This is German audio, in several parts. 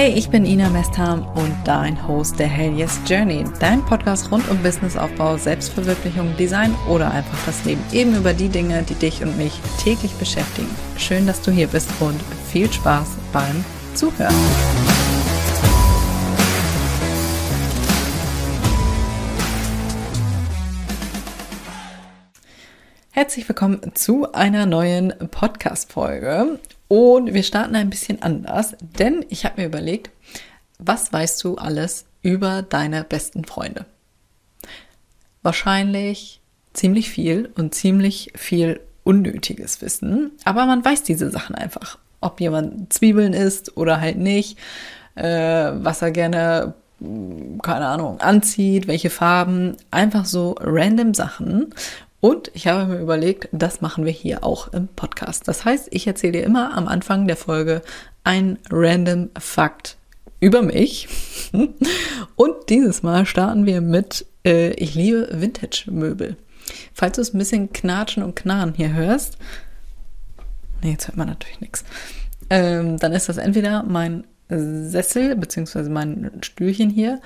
Hey, ich bin Ina Mestham und dein Host der Hell Yes Journey, dein Podcast rund um Businessaufbau, Selbstverwirklichung, Design oder einfach das Leben. Eben über die Dinge, die dich und mich täglich beschäftigen. Schön, dass du hier bist und viel Spaß beim Zuhören. Herzlich willkommen zu einer neuen Podcast-Folge. Und wir starten ein bisschen anders, denn ich habe mir überlegt, was weißt du alles über deine besten Freunde? Wahrscheinlich ziemlich viel und ziemlich viel unnötiges Wissen, aber man weiß diese Sachen einfach. Ob jemand Zwiebeln isst oder halt nicht, äh, was er gerne, keine Ahnung, anzieht, welche Farben, einfach so random Sachen. Und ich habe mir überlegt, das machen wir hier auch im Podcast. Das heißt, ich erzähle dir immer am Anfang der Folge ein random Fakt über mich. Und dieses Mal starten wir mit, äh, ich liebe Vintage-Möbel. Falls du es ein bisschen knatschen und knarren hier hörst, nee, jetzt hört man natürlich nichts, ähm, dann ist das entweder mein Sessel beziehungsweise mein Stühlchen hier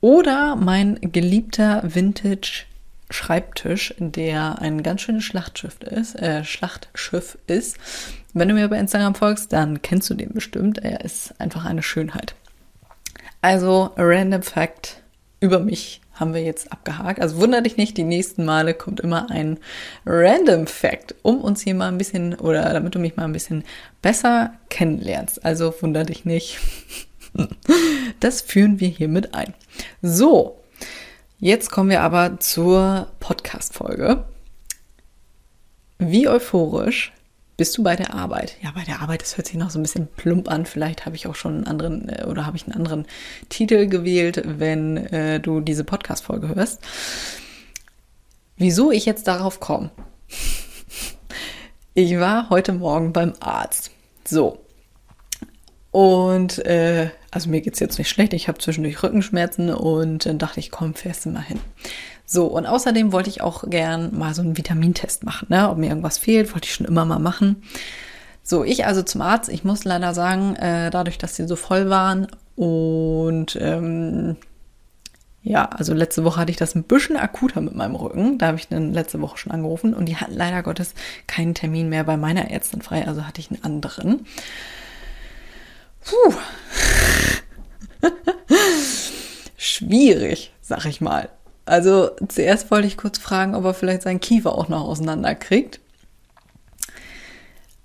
oder mein geliebter Vintage Schreibtisch, der ein ganz schönes Schlachtschiff ist, äh, Schlachtschiff ist. Wenn du mir bei Instagram folgst, dann kennst du den bestimmt. Er ist einfach eine Schönheit. Also, Random Fact über mich haben wir jetzt abgehakt. Also wundere dich nicht, die nächsten Male kommt immer ein Random Fact, um uns hier mal ein bisschen oder damit du mich mal ein bisschen besser kennenlernst. Also wundere dich nicht. Das führen wir hiermit ein. So, Jetzt kommen wir aber zur Podcast-Folge. Wie euphorisch bist du bei der Arbeit? Ja, bei der Arbeit, das hört sich noch so ein bisschen plump an. Vielleicht habe ich auch schon einen anderen äh, oder habe ich einen anderen Titel gewählt, wenn äh, du diese Podcast-Folge hörst. Wieso ich jetzt darauf komme? Ich war heute Morgen beim Arzt. So, und äh, also mir geht's jetzt nicht schlecht. Ich habe zwischendurch Rückenschmerzen und dann dachte ich, komm, fährst du mal hin. So, und außerdem wollte ich auch gern mal so einen Vitamintest machen, ne? Ob mir irgendwas fehlt, wollte ich schon immer mal machen. So, ich also zum Arzt. Ich muss leider sagen, äh, dadurch, dass sie so voll waren und ähm, ja, also letzte Woche hatte ich das ein bisschen akuter mit meinem Rücken. Da habe ich dann letzte Woche schon angerufen und die hatten leider Gottes keinen Termin mehr bei meiner Ärztin frei, also hatte ich einen anderen. Puh. Schwierig, sag ich mal. Also zuerst wollte ich kurz fragen, ob er vielleicht seinen Kiefer auch noch auseinanderkriegt.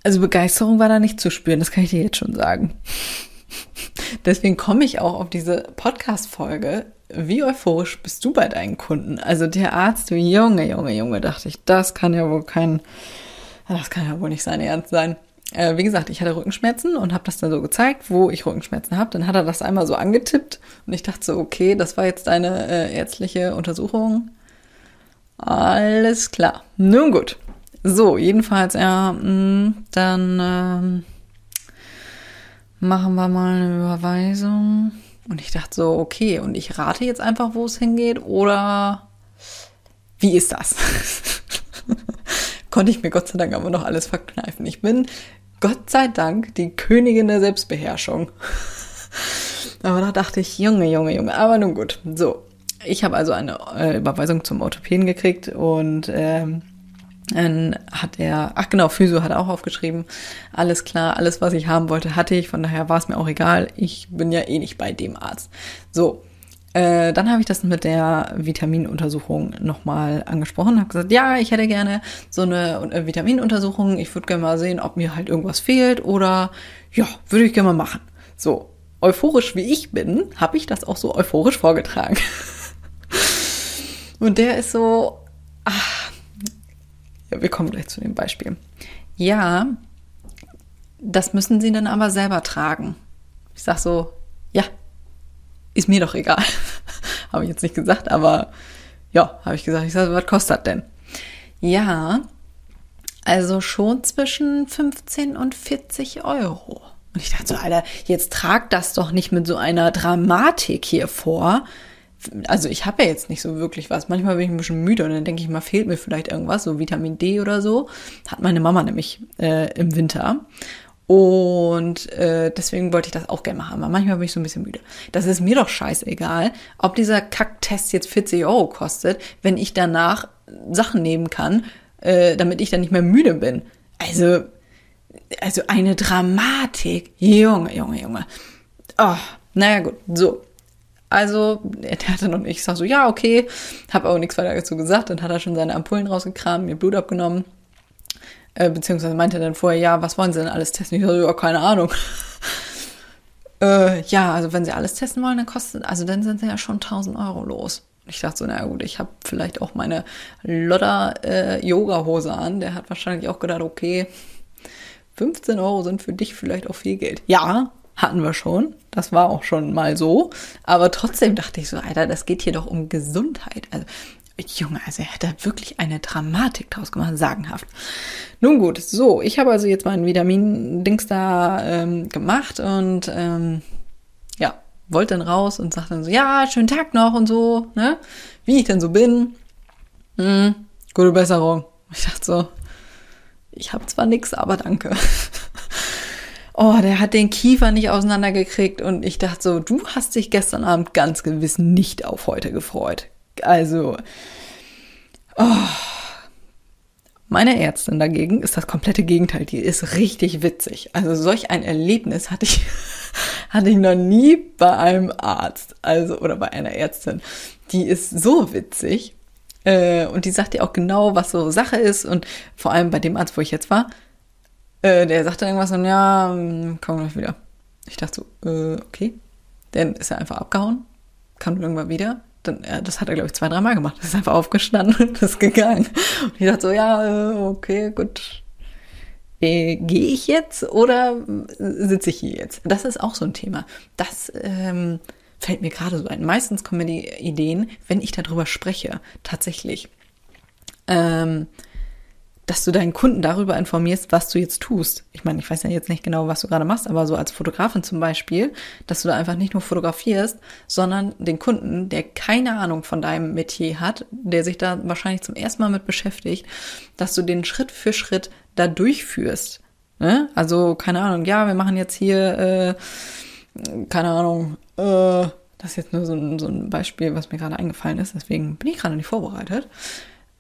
Also Begeisterung war da nicht zu spüren, das kann ich dir jetzt schon sagen. Deswegen komme ich auch auf diese Podcast-Folge. Wie euphorisch bist du bei deinen Kunden? Also der Arzt, Junge, Junge, Junge, dachte ich, das kann ja wohl kein, das kann ja wohl nicht sein Ernst sein äh, wie gesagt, ich hatte Rückenschmerzen und habe das dann so gezeigt, wo ich Rückenschmerzen habe. Dann hat er das einmal so angetippt und ich dachte so, okay, das war jetzt deine äh, ärztliche Untersuchung. Alles klar. Nun gut. So, jedenfalls, ja, mh, mm, dann ähm, machen wir mal eine Überweisung. Und ich dachte so, okay, und ich rate jetzt einfach, wo es hingeht, oder wie ist das? Konnte ich mir Gott sei Dank aber noch alles verkneifen. Ich bin Gott sei Dank die Königin der Selbstbeherrschung. aber da dachte ich, Junge, Junge, Junge, aber nun gut. So, ich habe also eine äh, Überweisung zum Orthopäden gekriegt und ähm, dann hat er, ach genau, Physio hat auch aufgeschrieben. Alles klar, alles, was ich haben wollte, hatte ich. Von daher war es mir auch egal. Ich bin ja eh nicht bei dem Arzt. So, äh, dann habe ich das mit der Vitaminuntersuchung nochmal angesprochen, habe gesagt, ja, ich hätte gerne so eine äh, Vitaminuntersuchung. Ich würde gerne mal sehen, ob mir halt irgendwas fehlt oder ja, würde ich gerne mal machen. So, euphorisch wie ich bin, habe ich das auch so euphorisch vorgetragen. Und der ist so, ach, ja, wir kommen gleich zu dem Beispiel. Ja, das müssen Sie dann aber selber tragen. Ich sag so, ja, ist mir doch egal. habe ich jetzt nicht gesagt, aber ja, habe ich gesagt. Ich sage, was kostet denn? Ja, also schon zwischen 15 und 40 Euro. Und ich dachte so, Alter, jetzt trag das doch nicht mit so einer Dramatik hier vor. Also ich habe ja jetzt nicht so wirklich was. Manchmal bin ich ein bisschen müde und dann denke ich mal, fehlt mir vielleicht irgendwas, so Vitamin D oder so. Hat meine Mama nämlich äh, im Winter. Und äh, deswegen wollte ich das auch gerne machen. Aber manchmal bin ich so ein bisschen müde. Das ist mir doch scheißegal, ob dieser Kacktest jetzt 40 Euro kostet, wenn ich danach Sachen nehmen kann, äh, damit ich dann nicht mehr müde bin. Also, also eine Dramatik. Junge, Junge, Junge. Oh, naja, gut. So. Also, er hatte noch nicht. Ich sag so, ja, okay. Hab auch nichts weiter dazu gesagt. Dann hat er schon seine Ampullen rausgekramt, mir Blut abgenommen. Äh, beziehungsweise meinte er dann vorher, ja, was wollen Sie denn alles testen? Ich so, ja, keine Ahnung. äh, ja, also wenn Sie alles testen wollen, dann kostet, also dann sind Sie ja schon 1000 Euro los. Ich dachte so, na gut, ich habe vielleicht auch meine Lodder-Yoga-Hose äh, an. Der hat wahrscheinlich auch gedacht, okay, 15 Euro sind für dich vielleicht auch viel Geld. Ja, hatten wir schon. Das war auch schon mal so. Aber trotzdem dachte ich so, Alter, das geht hier doch um Gesundheit. Also, Junge, also er hat da wirklich eine Dramatik draus gemacht, sagenhaft. Nun gut, so, ich habe also jetzt meinen Vitamin-Dings da ähm, gemacht und ähm, ja, wollte dann raus und sagte dann so, ja, schönen Tag noch und so, ne? Wie ich denn so bin. Hm, gute Besserung. Ich dachte so, ich habe zwar nix, aber danke. oh, der hat den Kiefer nicht auseinandergekriegt und ich dachte so, du hast dich gestern Abend ganz gewiss nicht auf heute gefreut. Also, oh. Meine Ärztin dagegen ist das komplette Gegenteil. Die ist richtig witzig. Also solch ein Erlebnis hatte ich, hatte ich noch nie bei einem Arzt, also oder bei einer Ärztin. Die ist so witzig äh, und die sagt dir auch genau, was so Sache ist und vor allem bei dem Arzt, wo ich jetzt war, äh, der sagte irgendwas und ja, hm, komm gleich wieder. Ich dachte so, äh, okay. Dann ist er einfach abgehauen, kam irgendwann wieder dann, das hat er, glaube ich, zwei, dreimal gemacht. ist einfach aufgestanden und ist gegangen. Und ich dachte so, ja, äh, okay, gut. Äh, Gehe ich jetzt oder sitze ich hier jetzt? Das ist auch so ein Thema. Das ähm, fällt mir gerade so ein. Meistens kommen mir die Ideen, wenn ich darüber spreche, tatsächlich. Ähm, dass du deinen Kunden darüber informierst, was du jetzt tust. Ich meine, ich weiß ja jetzt nicht genau, was du gerade machst, aber so als Fotografin zum Beispiel, dass du da einfach nicht nur fotografierst, sondern den Kunden, der keine Ahnung von deinem Metier hat, der sich da wahrscheinlich zum ersten Mal mit beschäftigt, dass du den Schritt für Schritt da durchführst. Ne? Also, keine Ahnung, ja, wir machen jetzt hier, äh, keine Ahnung, äh, das ist jetzt nur so ein, so ein Beispiel, was mir gerade eingefallen ist, deswegen bin ich gerade nicht vorbereitet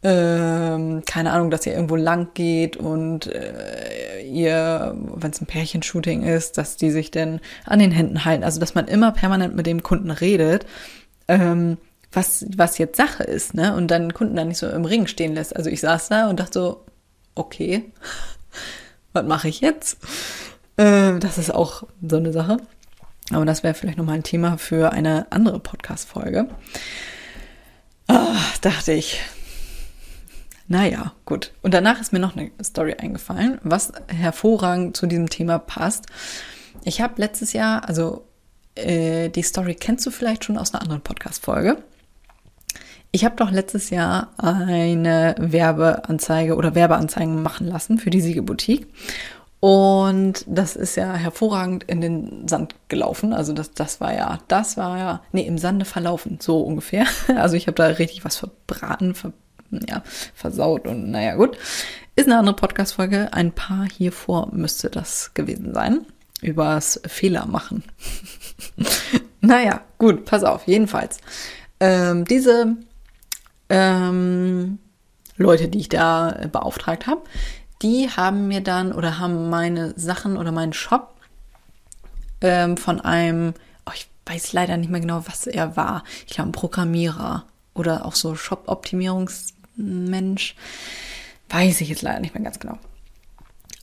ähm, keine Ahnung, dass ihr irgendwo lang geht und äh, ihr, wenn es ein Pärchenshooting ist, dass die sich dann an den Händen halten. Also dass man immer permanent mit dem Kunden redet, ähm, was, was jetzt Sache ist, ne? Und dann den Kunden dann nicht so im Ring stehen lässt. Also ich saß da und dachte so, okay, was mache ich jetzt? Äh, das ist auch so eine Sache. Aber das wäre vielleicht nochmal ein Thema für eine andere Podcast-Folge. Ah, dachte ich, naja, gut. Und danach ist mir noch eine Story eingefallen, was hervorragend zu diesem Thema passt. Ich habe letztes Jahr, also äh, die Story kennst du vielleicht schon aus einer anderen Podcast-Folge. Ich habe doch letztes Jahr eine Werbeanzeige oder Werbeanzeigen machen lassen für die Siegeboutique. Und das ist ja hervorragend in den Sand gelaufen. Also das, das war ja, das war ja, nee, im Sande verlaufen, so ungefähr. Also ich habe da richtig was verbraten, ver ja, versaut und naja, gut. Ist eine andere Podcast-Folge. Ein paar hier vor müsste das gewesen sein. Übers Fehler machen. naja, gut, pass auf, jedenfalls. Ähm, diese ähm, Leute, die ich da beauftragt habe, die haben mir dann oder haben meine Sachen oder meinen Shop ähm, von einem, oh, ich weiß leider nicht mehr genau, was er war. Ich glaube, ein Programmierer oder auch so Shop-Optimierungs- Mensch. Weiß ich jetzt leider nicht mehr ganz genau.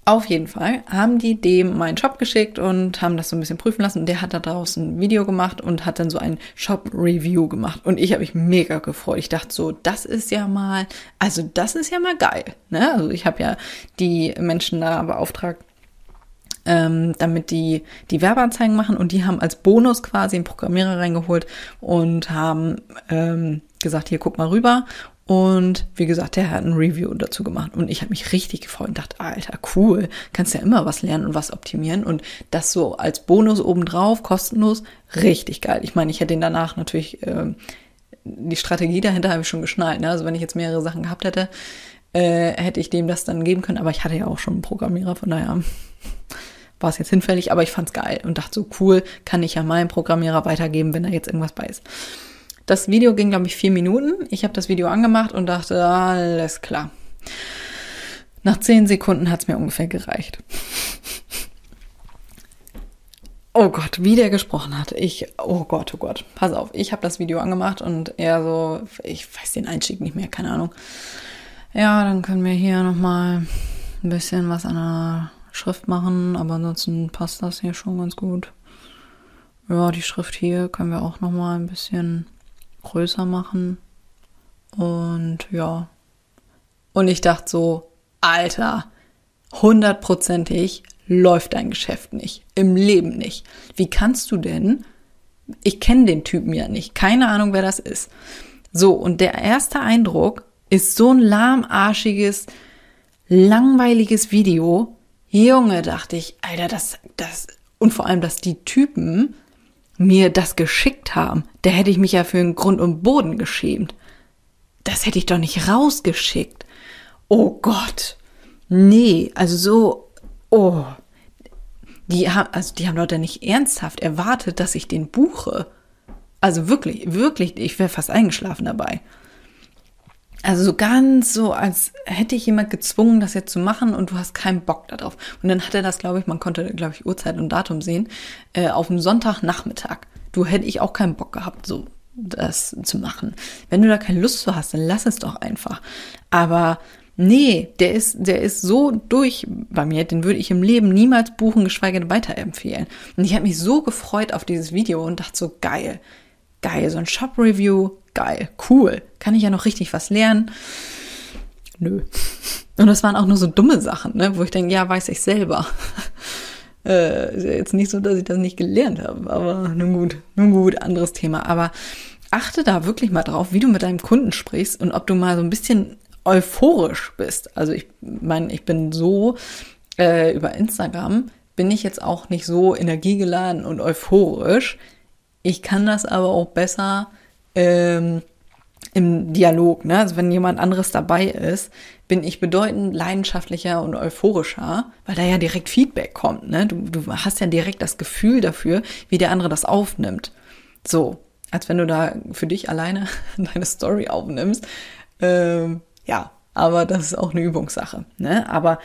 Auf jeden Fall haben die dem meinen Shop geschickt und haben das so ein bisschen prüfen lassen. Und der hat da draußen ein Video gemacht und hat dann so ein Shop-Review gemacht. Und ich habe mich mega gefreut. Ich dachte so, das ist ja mal, also das ist ja mal geil. Ne? Also ich habe ja die Menschen da beauftragt, ähm, damit die die Werbeanzeigen machen. Und die haben als Bonus quasi einen Programmierer reingeholt und haben ähm, gesagt, hier guck mal rüber und wie gesagt, der hat ein Review dazu gemacht und ich habe mich richtig gefreut und dachte, Alter, cool, kannst ja immer was lernen und was optimieren und das so als Bonus obendrauf, kostenlos, richtig geil. Ich meine, ich hätte ihn danach natürlich, äh, die Strategie dahinter habe ich schon geschnallt. Ne? Also wenn ich jetzt mehrere Sachen gehabt hätte, äh, hätte ich dem das dann geben können, aber ich hatte ja auch schon einen Programmierer, von daher war es jetzt hinfällig, aber ich fand's geil und dachte so cool, kann ich ja meinem Programmierer weitergeben, wenn da jetzt irgendwas bei ist. Das Video ging, glaube ich, vier Minuten. Ich habe das Video angemacht und dachte, alles klar. Nach zehn Sekunden hat's mir ungefähr gereicht. Oh Gott, wie der gesprochen hat. Ich, oh Gott, oh Gott. Pass auf, ich habe das Video angemacht und er so, ich weiß den Einstieg nicht mehr, keine Ahnung. Ja, dann können wir hier nochmal ein bisschen was an der Schrift machen, aber ansonsten passt das hier schon ganz gut. Ja, die Schrift hier können wir auch nochmal ein bisschen größer machen. Und ja. Und ich dachte so, Alter, hundertprozentig läuft dein Geschäft nicht. Im Leben nicht. Wie kannst du denn? Ich kenne den Typen ja nicht. Keine Ahnung, wer das ist. So, und der erste Eindruck ist so ein lahmarschiges, langweiliges Video. Junge, dachte ich, Alter, das, das, und vor allem, dass die Typen mir das geschickt haben, da hätte ich mich ja für den Grund und Boden geschämt. Das hätte ich doch nicht rausgeschickt. Oh Gott. Nee, also so, oh. Die haben, also die haben Leute nicht ernsthaft erwartet, dass ich den buche. Also wirklich, wirklich, ich wäre fast eingeschlafen dabei. Also so ganz so, als hätte ich jemand gezwungen, das jetzt zu machen und du hast keinen Bock darauf. Und dann hat er das, glaube ich, man konnte, glaube ich, Uhrzeit und Datum sehen, äh, auf dem Sonntagnachmittag. Du hätte ich auch keinen Bock gehabt, so das zu machen. Wenn du da keine Lust zu hast, dann lass es doch einfach. Aber nee, der ist, der ist so durch bei mir, den würde ich im Leben niemals buchen, geschweige denn weiterempfehlen. Und ich habe mich so gefreut auf dieses Video und dachte so, geil, geil, so ein Shop-Review, geil, cool, kann ich ja noch richtig was lernen. Nö. Und das waren auch nur so dumme Sachen, ne, wo ich denke, ja, weiß ich selber. äh, ist ja jetzt nicht so, dass ich das nicht gelernt habe, aber nun gut, nun gut, anderes Thema. Aber achte da wirklich mal drauf, wie du mit deinem Kunden sprichst und ob du mal so ein bisschen euphorisch bist. Also ich meine, ich bin so äh, über Instagram bin ich jetzt auch nicht so energiegeladen und euphorisch. Ich kann das aber auch besser ähm, im Dialog. Ne? Also wenn jemand anderes dabei ist, bin ich bedeutend leidenschaftlicher und euphorischer, weil da ja direkt Feedback kommt. Ne? Du, du hast ja direkt das Gefühl dafür, wie der andere das aufnimmt. So, als wenn du da für dich alleine deine Story aufnimmst. Ähm, ja, aber das ist auch eine Übungssache. Ne? Aber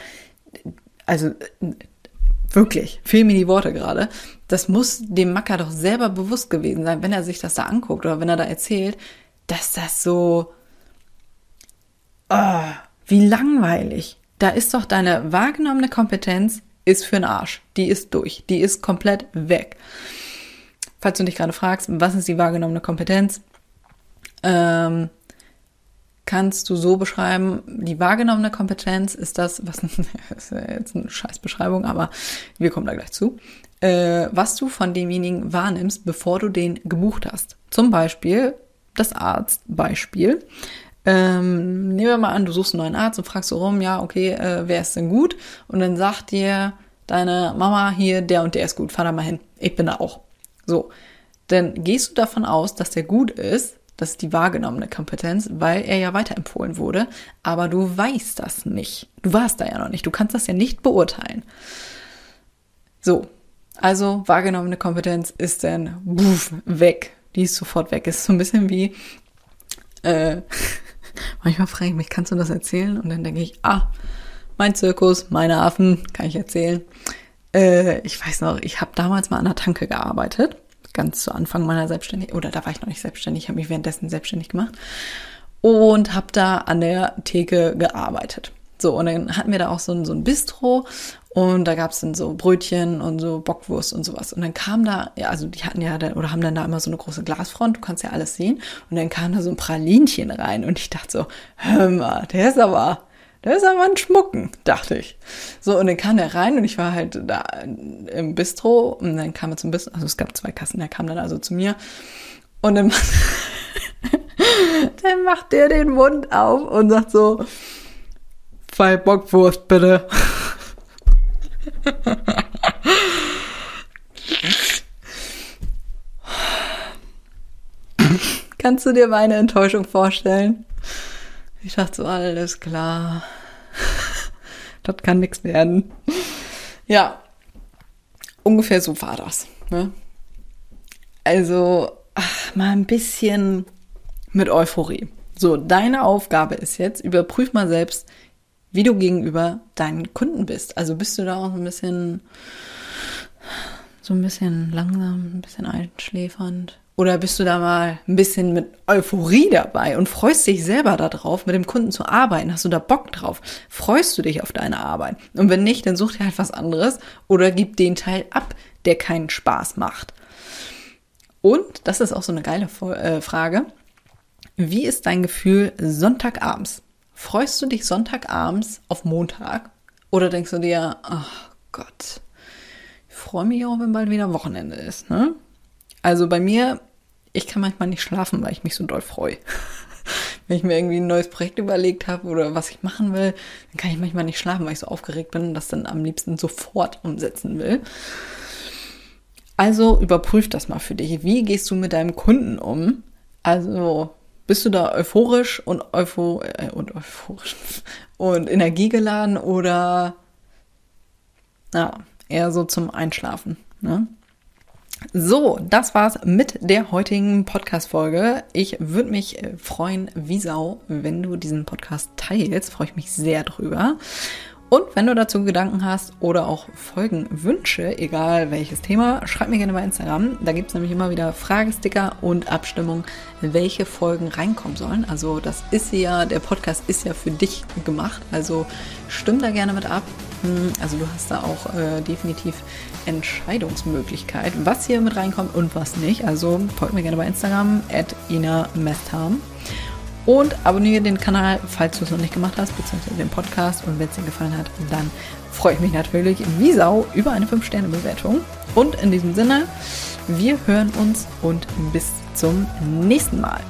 also wirklich, fehlen mir die Worte gerade. Das muss dem Macker doch selber bewusst gewesen sein, wenn er sich das da anguckt oder wenn er da erzählt, dass das so, oh, wie langweilig. Da ist doch deine wahrgenommene Kompetenz ist für den Arsch. Die ist durch. Die ist komplett weg. Falls du dich gerade fragst, was ist die wahrgenommene Kompetenz? Ähm, kannst du so beschreiben, die wahrgenommene Kompetenz ist das, was ist jetzt eine Scheißbeschreibung, aber wir kommen da gleich zu, äh, was du von demjenigen wahrnimmst, bevor du den gebucht hast. Zum Beispiel das Arztbeispiel. Ähm, nehmen wir mal an, du suchst einen neuen Arzt und fragst so rum, ja, okay, äh, wer ist denn gut? Und dann sagt dir deine Mama hier, der und der ist gut, fahr da mal hin. Ich bin da auch. So. Dann gehst du davon aus, dass der gut ist, das ist die wahrgenommene Kompetenz, weil er ja weiterempfohlen wurde. Aber du weißt das nicht. Du warst da ja noch nicht. Du kannst das ja nicht beurteilen. So. Also wahrgenommene Kompetenz ist dann buff, weg. Die ist sofort weg. Ist so ein bisschen wie, äh, manchmal frage ich mich, kannst du das erzählen? Und dann denke ich, ah, mein Zirkus, meine Affen, kann ich erzählen. Äh, ich weiß noch, ich habe damals mal an der Tanke gearbeitet ganz zu Anfang meiner Selbstständigkeit, oder da war ich noch nicht selbstständig, habe mich währenddessen selbstständig gemacht und habe da an der Theke gearbeitet. So, und dann hatten wir da auch so ein, so ein Bistro und da gab es dann so Brötchen und so Bockwurst und sowas. Und dann kam da, ja, also die hatten ja dann, oder haben dann da immer so eine große Glasfront, du kannst ja alles sehen. Und dann kam da so ein Pralinchen rein und ich dachte so, hör mal, der ist aber, der ist aber ein Schmucken, dachte ich. So, und dann kam der rein und ich war halt da im Bistro und dann kam er zum Bistro, also es gab zwei Kassen, der kam dann also zu mir und dann, dann macht der den Mund auf und sagt so, zwei Bockwurst bitte. Kannst du dir meine Enttäuschung vorstellen? Ich dachte so, alles klar. das kann nichts werden. Ja. ungefähr so war das. Ne? Also ach, mal ein bisschen mit Euphorie. So, deine Aufgabe ist jetzt, überprüf mal selbst, wie du gegenüber deinen Kunden bist. Also bist du da auch ein bisschen, so ein bisschen langsam, ein bisschen einschläfernd? Oder bist du da mal ein bisschen mit Euphorie dabei und freust dich selber darauf, mit dem Kunden zu arbeiten? Hast du da Bock drauf? Freust du dich auf deine Arbeit? Und wenn nicht, dann such dir halt was anderes oder gib den Teil ab, der keinen Spaß macht. Und, das ist auch so eine geile äh, Frage, wie ist dein Gefühl Sonntagabends? Freust du dich Sonntagabends auf Montag? Oder denkst du dir, ach Gott, ich freue mich auch, wenn bald wieder Wochenende ist, ne? Also bei mir, ich kann manchmal nicht schlafen, weil ich mich so doll freue. wenn ich mir irgendwie ein neues Projekt überlegt habe oder was ich machen will, dann kann ich manchmal nicht schlafen, weil ich so aufgeregt bin und das dann am liebsten sofort umsetzen will. Also überprüf das mal für dich. Wie gehst du mit deinem Kunden um? Also bist du da euphorisch und, eupho äh, und euphorisch und energiegeladen oder ja, eher so zum Einschlafen? Ne? So, das war's mit der heutigen Podcast-Folge. Ich würde mich äh, freuen wie Sau, wenn du diesen Podcast teilst. Freue ich mich sehr drüber. Und wenn du dazu Gedanken hast oder auch Folgenwünsche, egal welches Thema, schreib mir gerne bei Instagram. Da gibt es nämlich immer wieder Fragesticker und Abstimmung, welche Folgen reinkommen sollen. Also das ist ja, der Podcast ist ja für dich gemacht. Also stimm da gerne mit ab. Also du hast da auch äh, definitiv Entscheidungsmöglichkeit, was hier mit reinkommt und was nicht. Also folgt mir gerne bei Instagram at Ina Mestham. Und abonniere den Kanal, falls du es noch nicht gemacht hast, beziehungsweise den Podcast. Und wenn es dir gefallen hat, dann freue ich mich natürlich wie Sau über eine 5-Sterne-Bewertung. Und in diesem Sinne, wir hören uns und bis zum nächsten Mal.